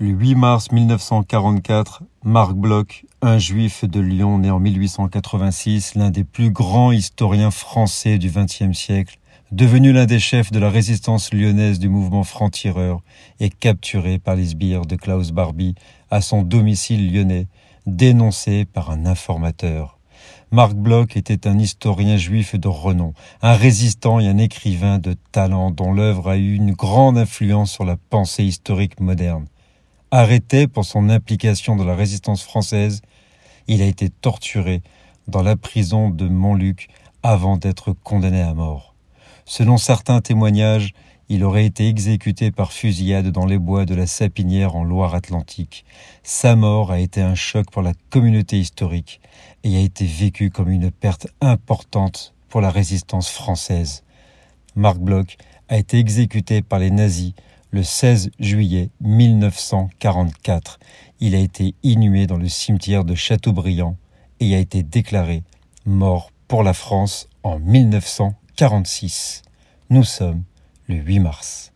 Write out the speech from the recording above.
Le 8 mars 1944, Marc Bloch, un juif de Lyon né en 1886, l'un des plus grands historiens français du XXe siècle, devenu l'un des chefs de la résistance lyonnaise du mouvement franc-tireur, est capturé par les sbires de Klaus Barbie à son domicile lyonnais, dénoncé par un informateur. Marc Bloch était un historien juif de renom, un résistant et un écrivain de talent dont l'œuvre a eu une grande influence sur la pensée historique moderne. Arrêté pour son implication dans la résistance française, il a été torturé dans la prison de Montluc avant d'être condamné à mort. Selon certains témoignages, il aurait été exécuté par fusillade dans les bois de la Sapinière en Loire-Atlantique. Sa mort a été un choc pour la communauté historique et a été vécue comme une perte importante pour la résistance française. Marc Bloch a été exécuté par les nazis le 16 juillet 1944. Il a été inhumé dans le cimetière de Châteaubriand et a été déclaré mort pour la France en 1946. Nous sommes le 8 mars.